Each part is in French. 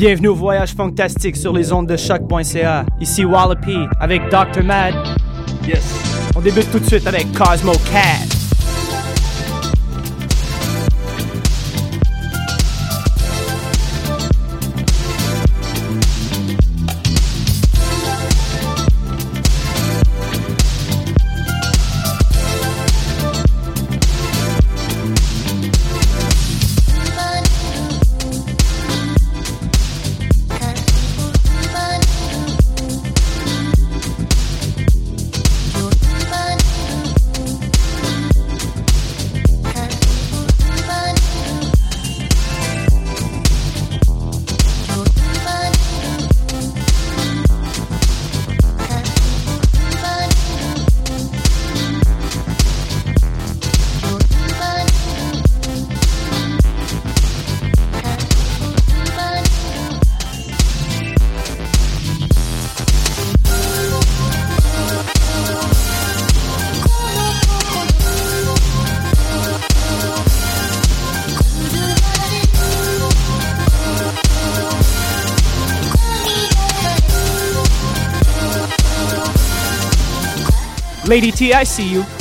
Bienvenue au voyage fantastique sur les ondes de choc.ca. Ici Wallopy avec Dr. Mad. Yes. On débute tout de suite avec Cosmo Cat. Lady T, I see you.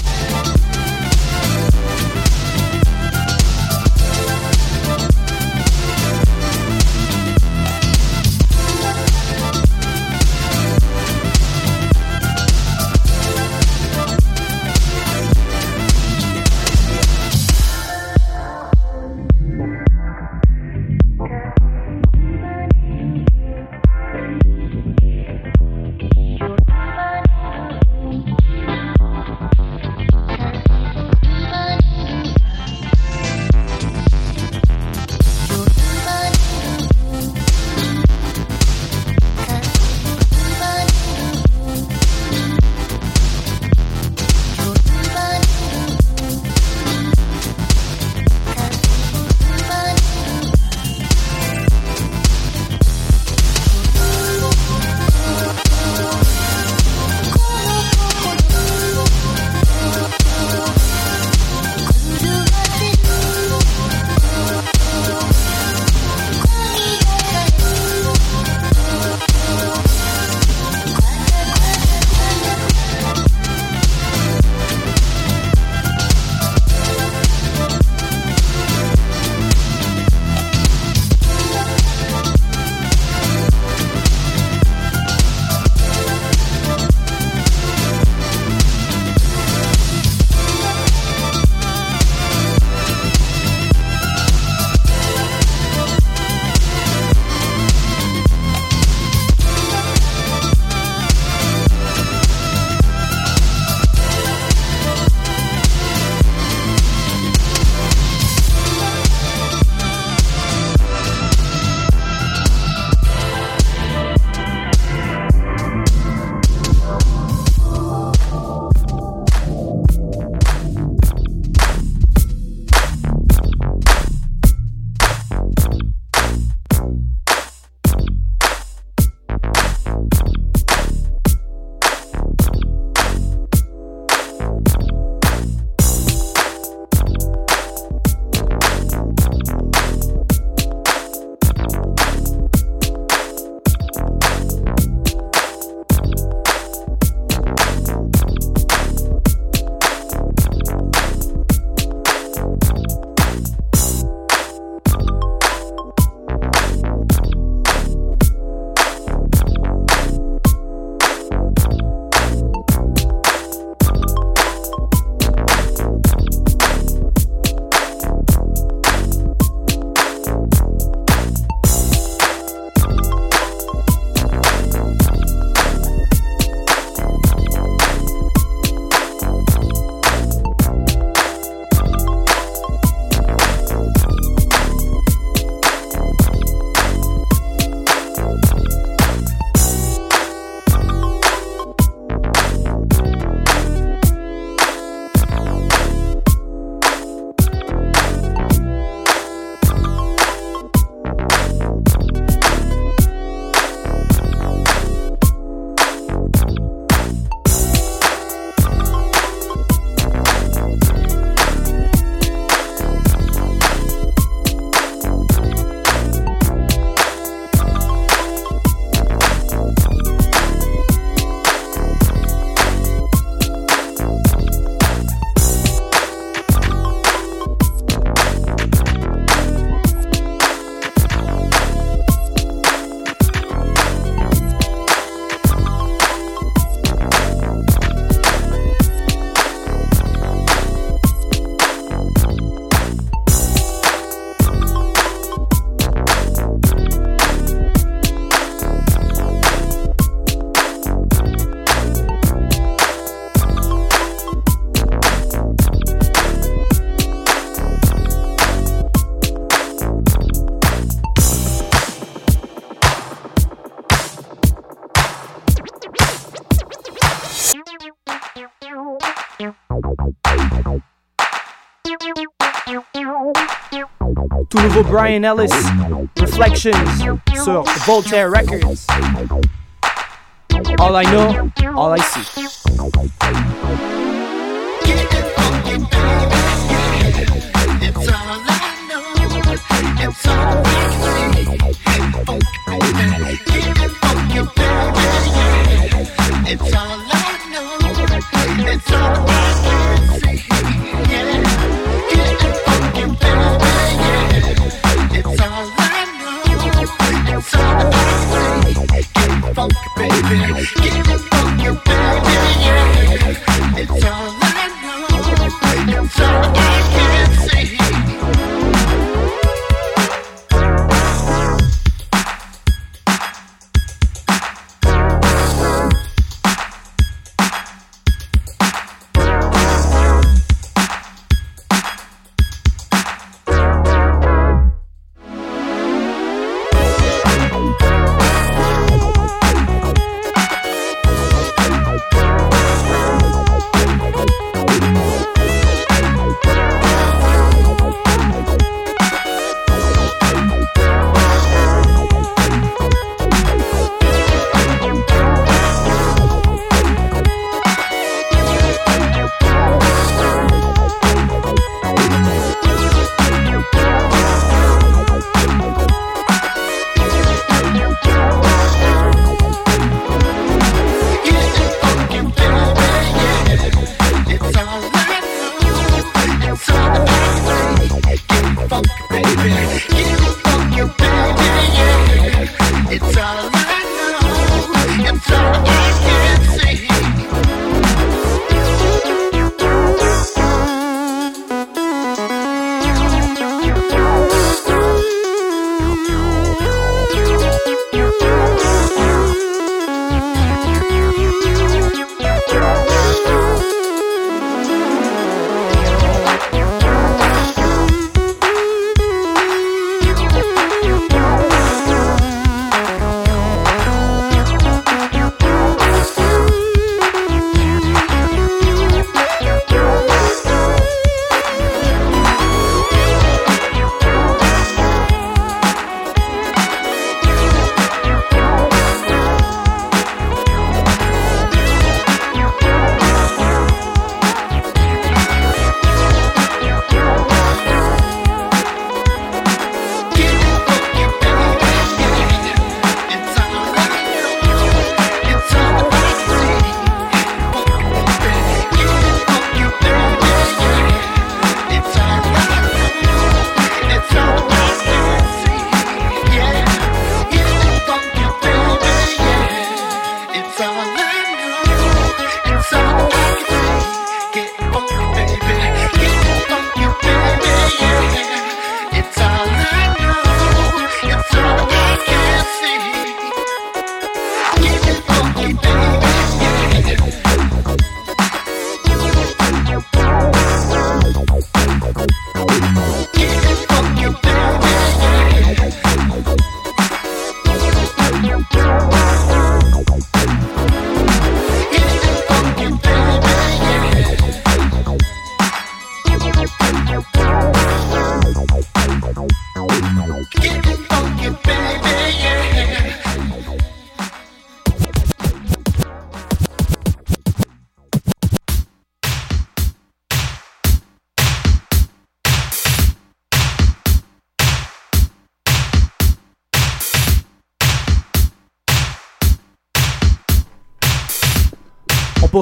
nouveau Brian Ellis, Reflections sur Voltaire Records. All I know, all I see.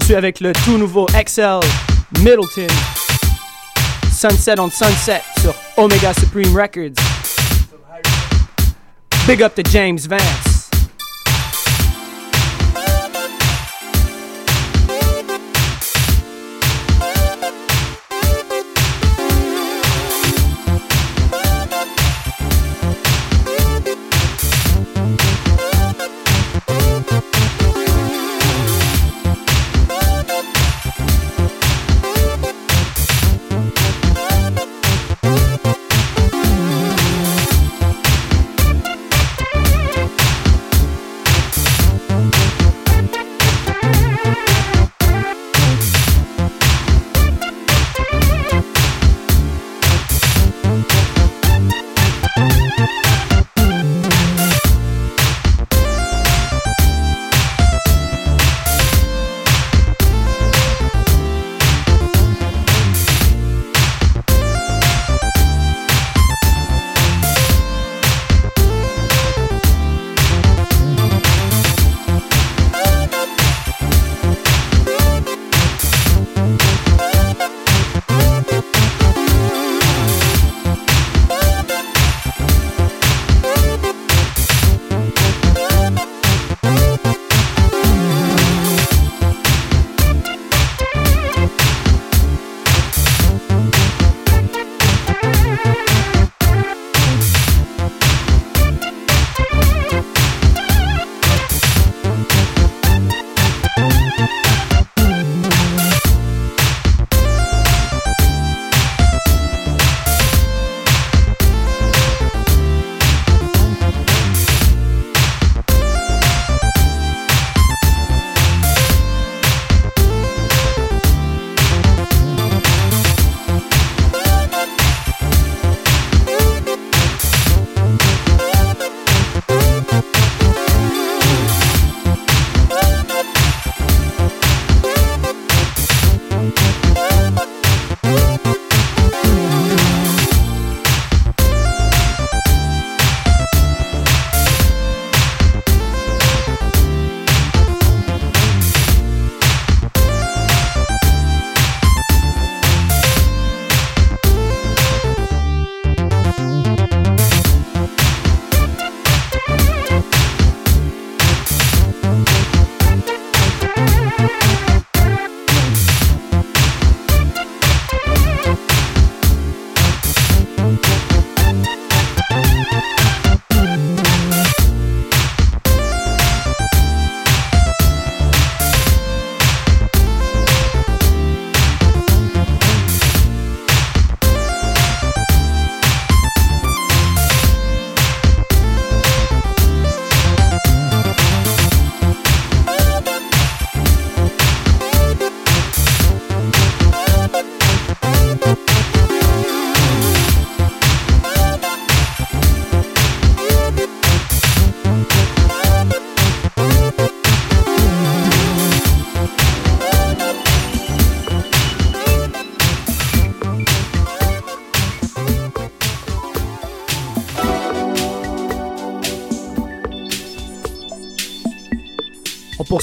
poursuit avec le tout nouveau XL Middleton Sunset on Sunset sur Omega Supreme Records. Big up to James Vance.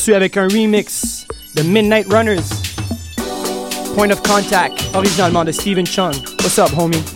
Poursuit avec un remix de Midnight Runners. Point of Contact, originalement de Stephen Chung. What's up, homie?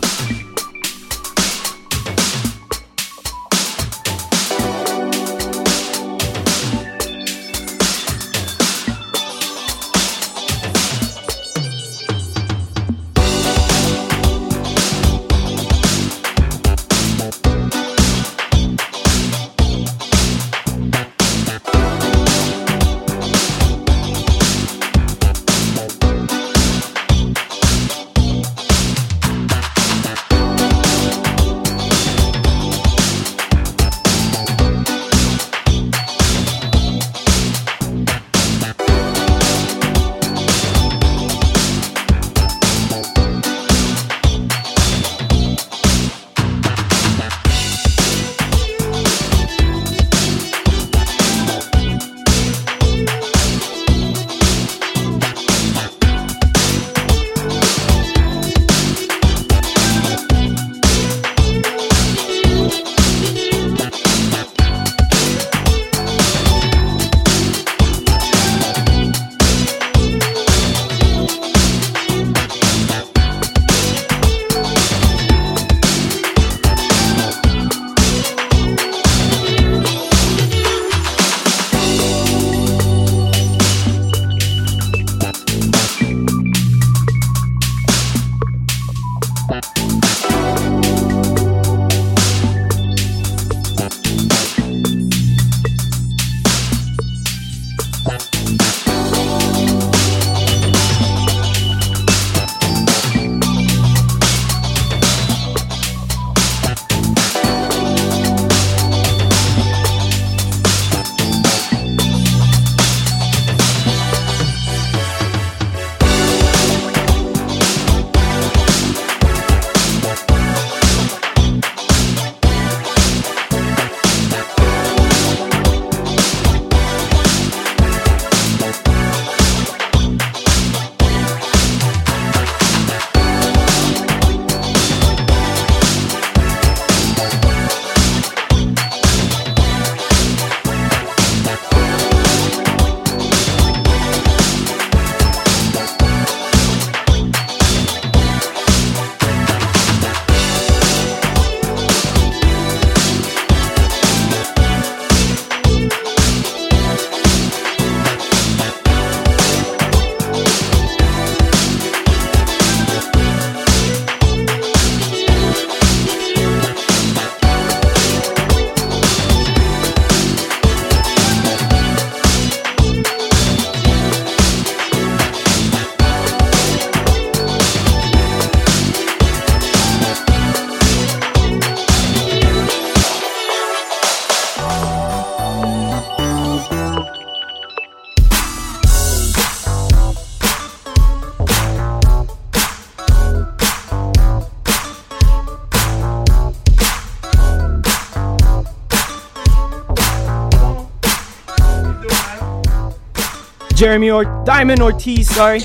Jeremy or Diamond Ortiz, sorry.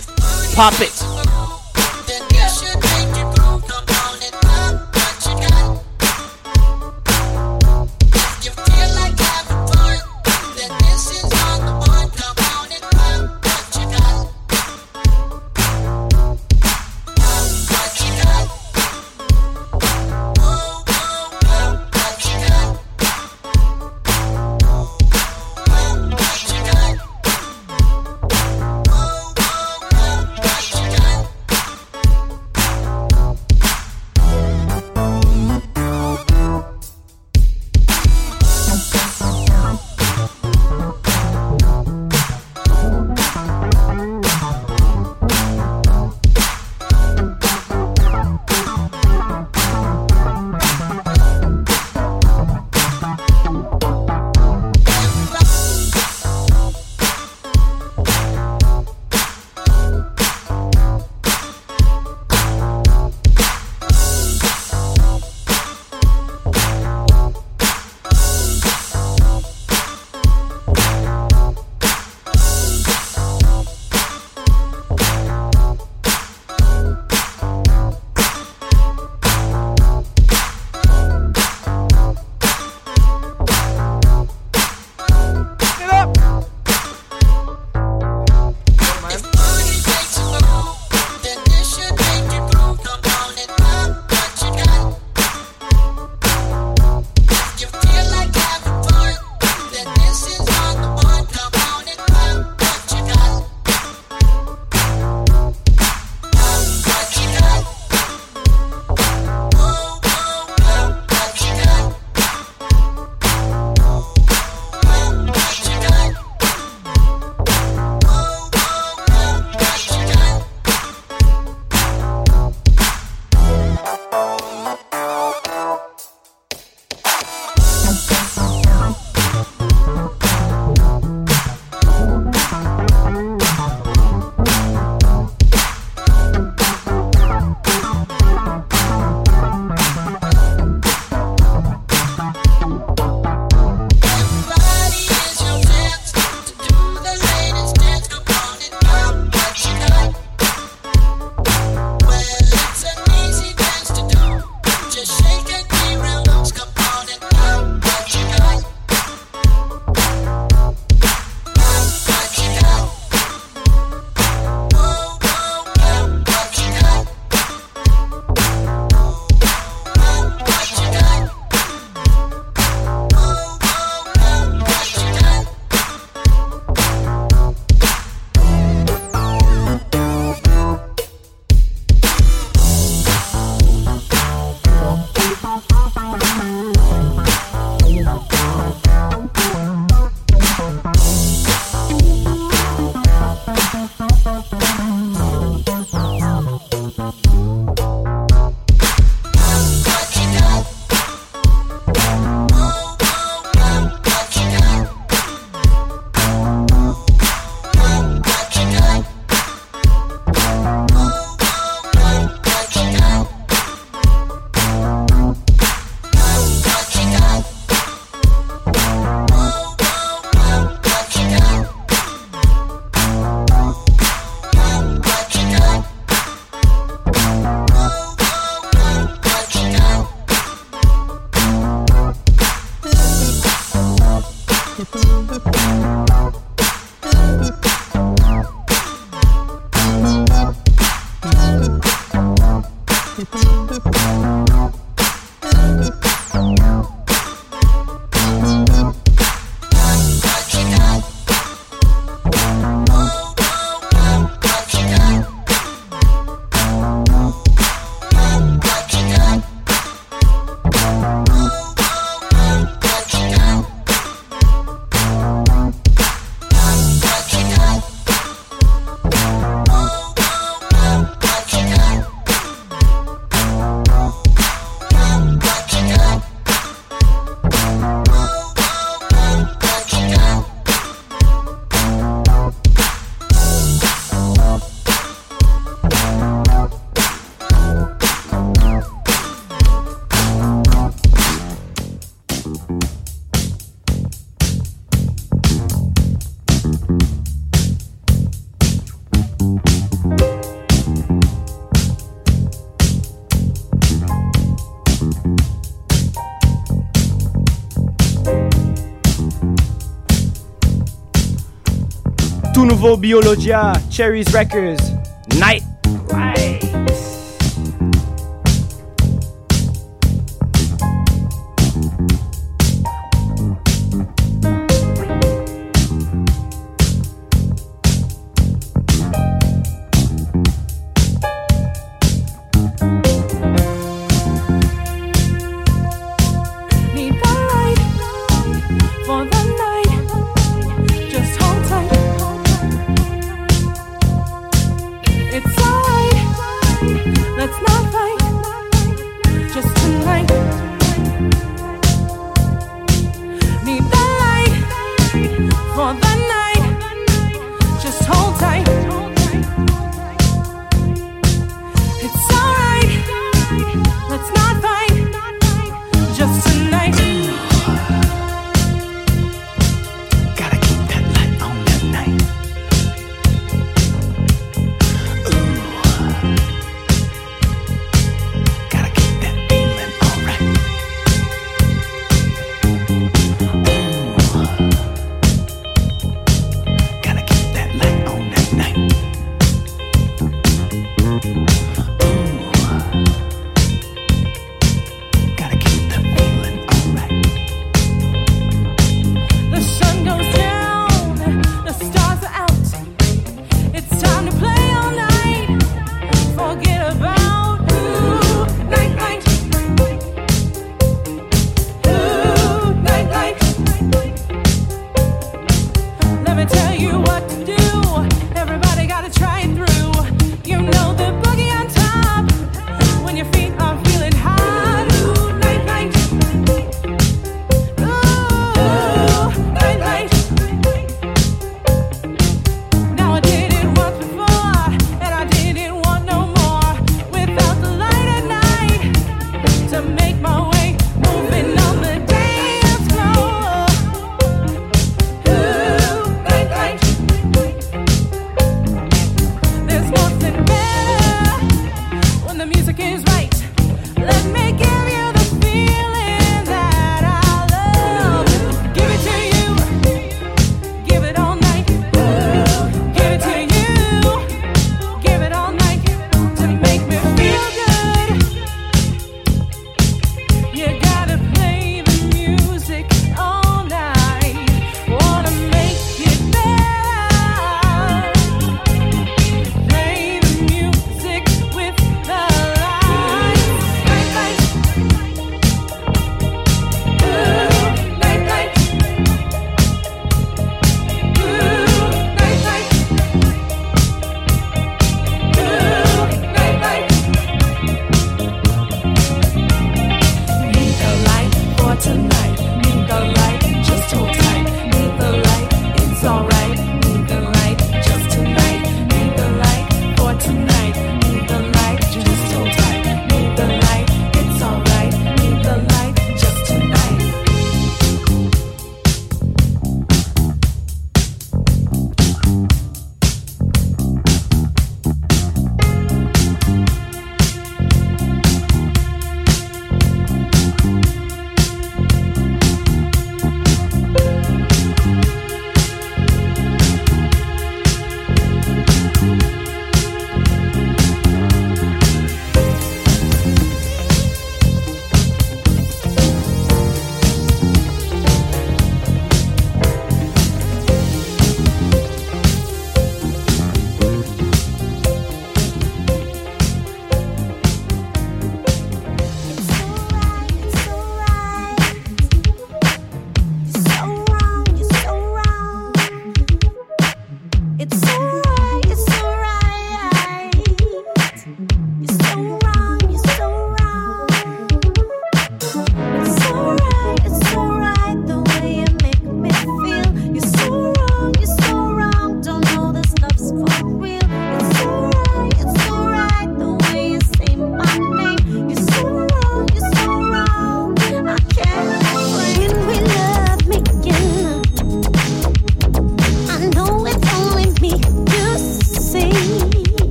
Pop it. Nouveau Biologia, Cherries Records,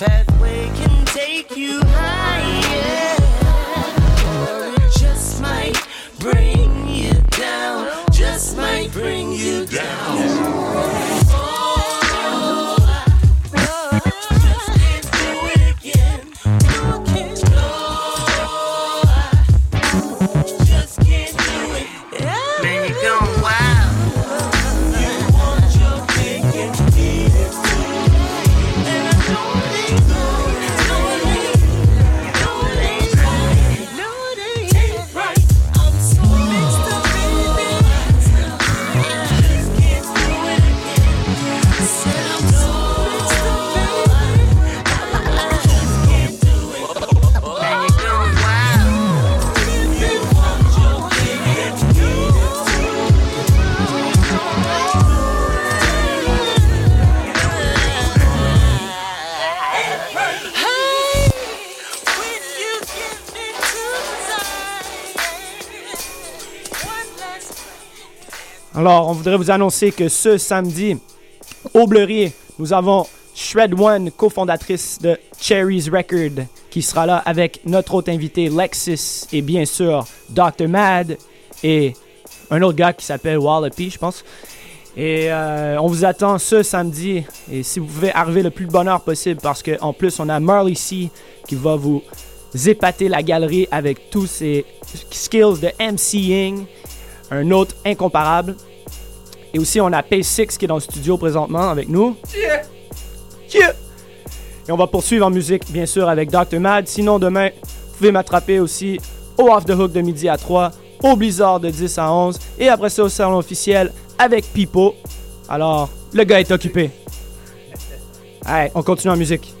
pathway can take you Alors, on voudrait vous annoncer que ce samedi, au Bleury, nous avons Shred One, cofondatrice de Cherry's Record, qui sera là avec notre autre invité Lexus et bien sûr Dr. Mad et un autre gars qui s'appelle Wallopy, je pense. Et euh, on vous attend ce samedi. Et si vous pouvez arriver le plus de bonheur possible, parce qu'en plus, on a Marley C qui va vous épater la galerie avec tous ses skills de MCing. Un autre incomparable. Et aussi, on a P6 qui est dans le studio présentement avec nous. Yeah! Yeah! Et on va poursuivre en musique, bien sûr, avec Dr. Mad. Sinon, demain, vous pouvez m'attraper aussi au Off the Hook de midi à 3, au Blizzard de 10 à 11, et après ça au salon officiel avec Pipo. Alors, le gars est occupé. Allez, on continue en musique.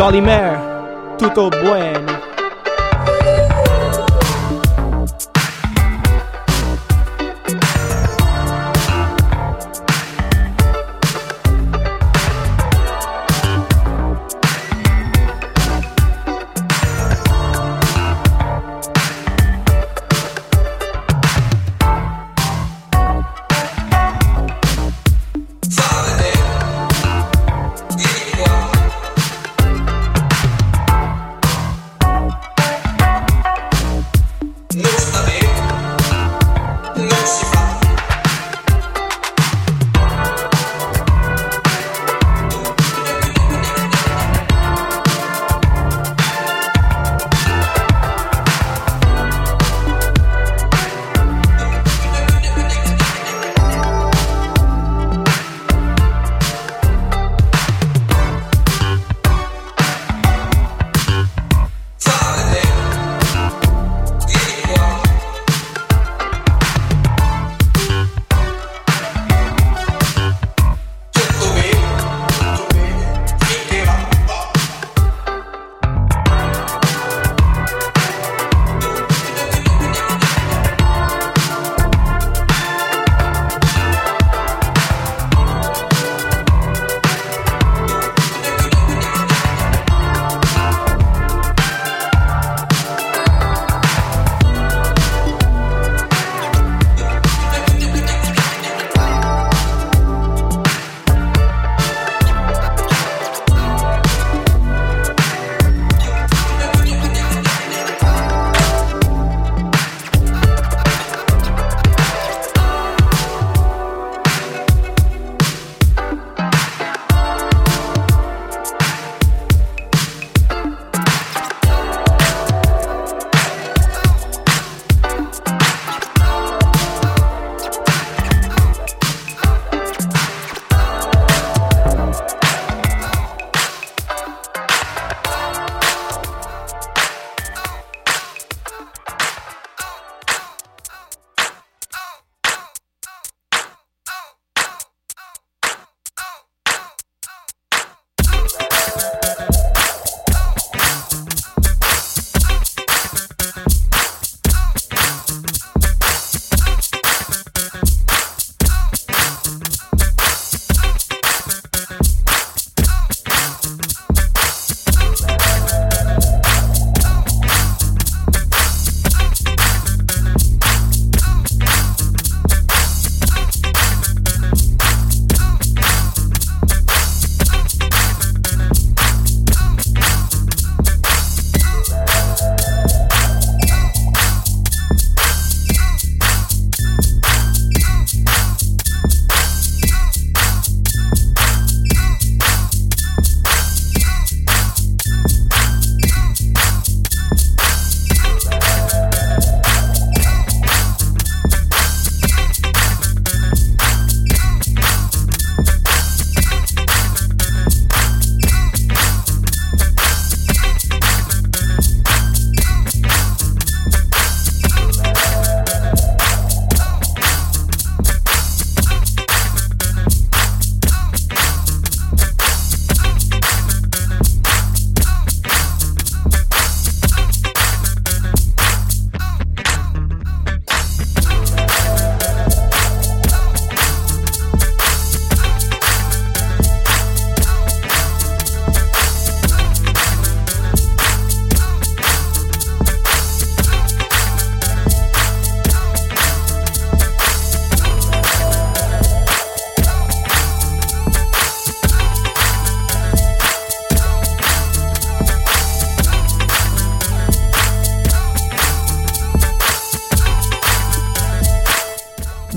Jolly Mare, Tuto Bueno.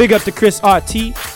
Big up to Chris RT.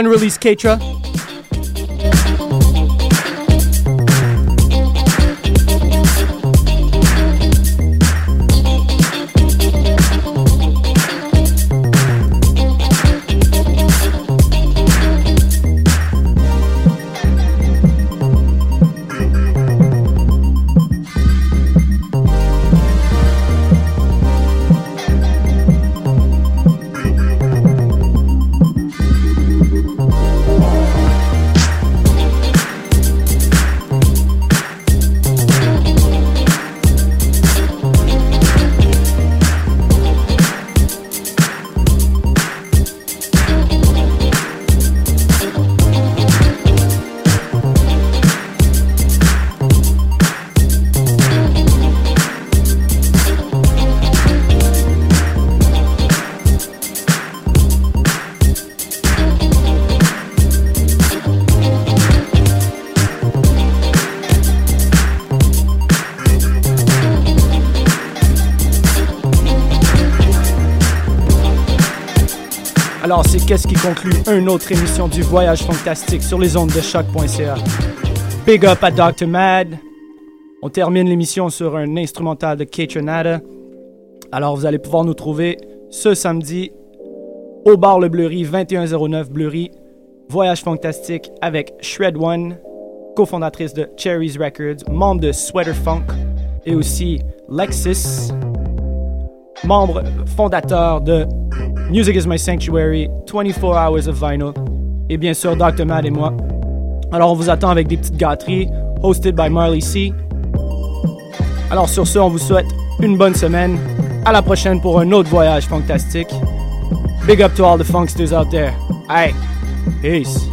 unreleased Katra. Conclut une autre émission du Voyage Fantastique sur les ondes de choc.ca. Big up à Dr. Mad. On termine l'émission sur un instrumental de Nada. Alors, vous allez pouvoir nous trouver ce samedi au bar Le Bleury, 2109 Bleury. Voyage Fantastique avec Shred One, cofondatrice de Cherries Records, membre de Sweater Funk, et aussi Lexus, membre fondateur de Music is My Sanctuary, 24 Hours of Vinyl, et bien sûr Dr. Mad et moi. Alors on vous attend avec des petites gâteries, hosted by Marley C. Alors sur ce, on vous souhaite une bonne semaine. À la prochaine pour un autre voyage fantastique. Big up to all the funksters out there. Aye, peace.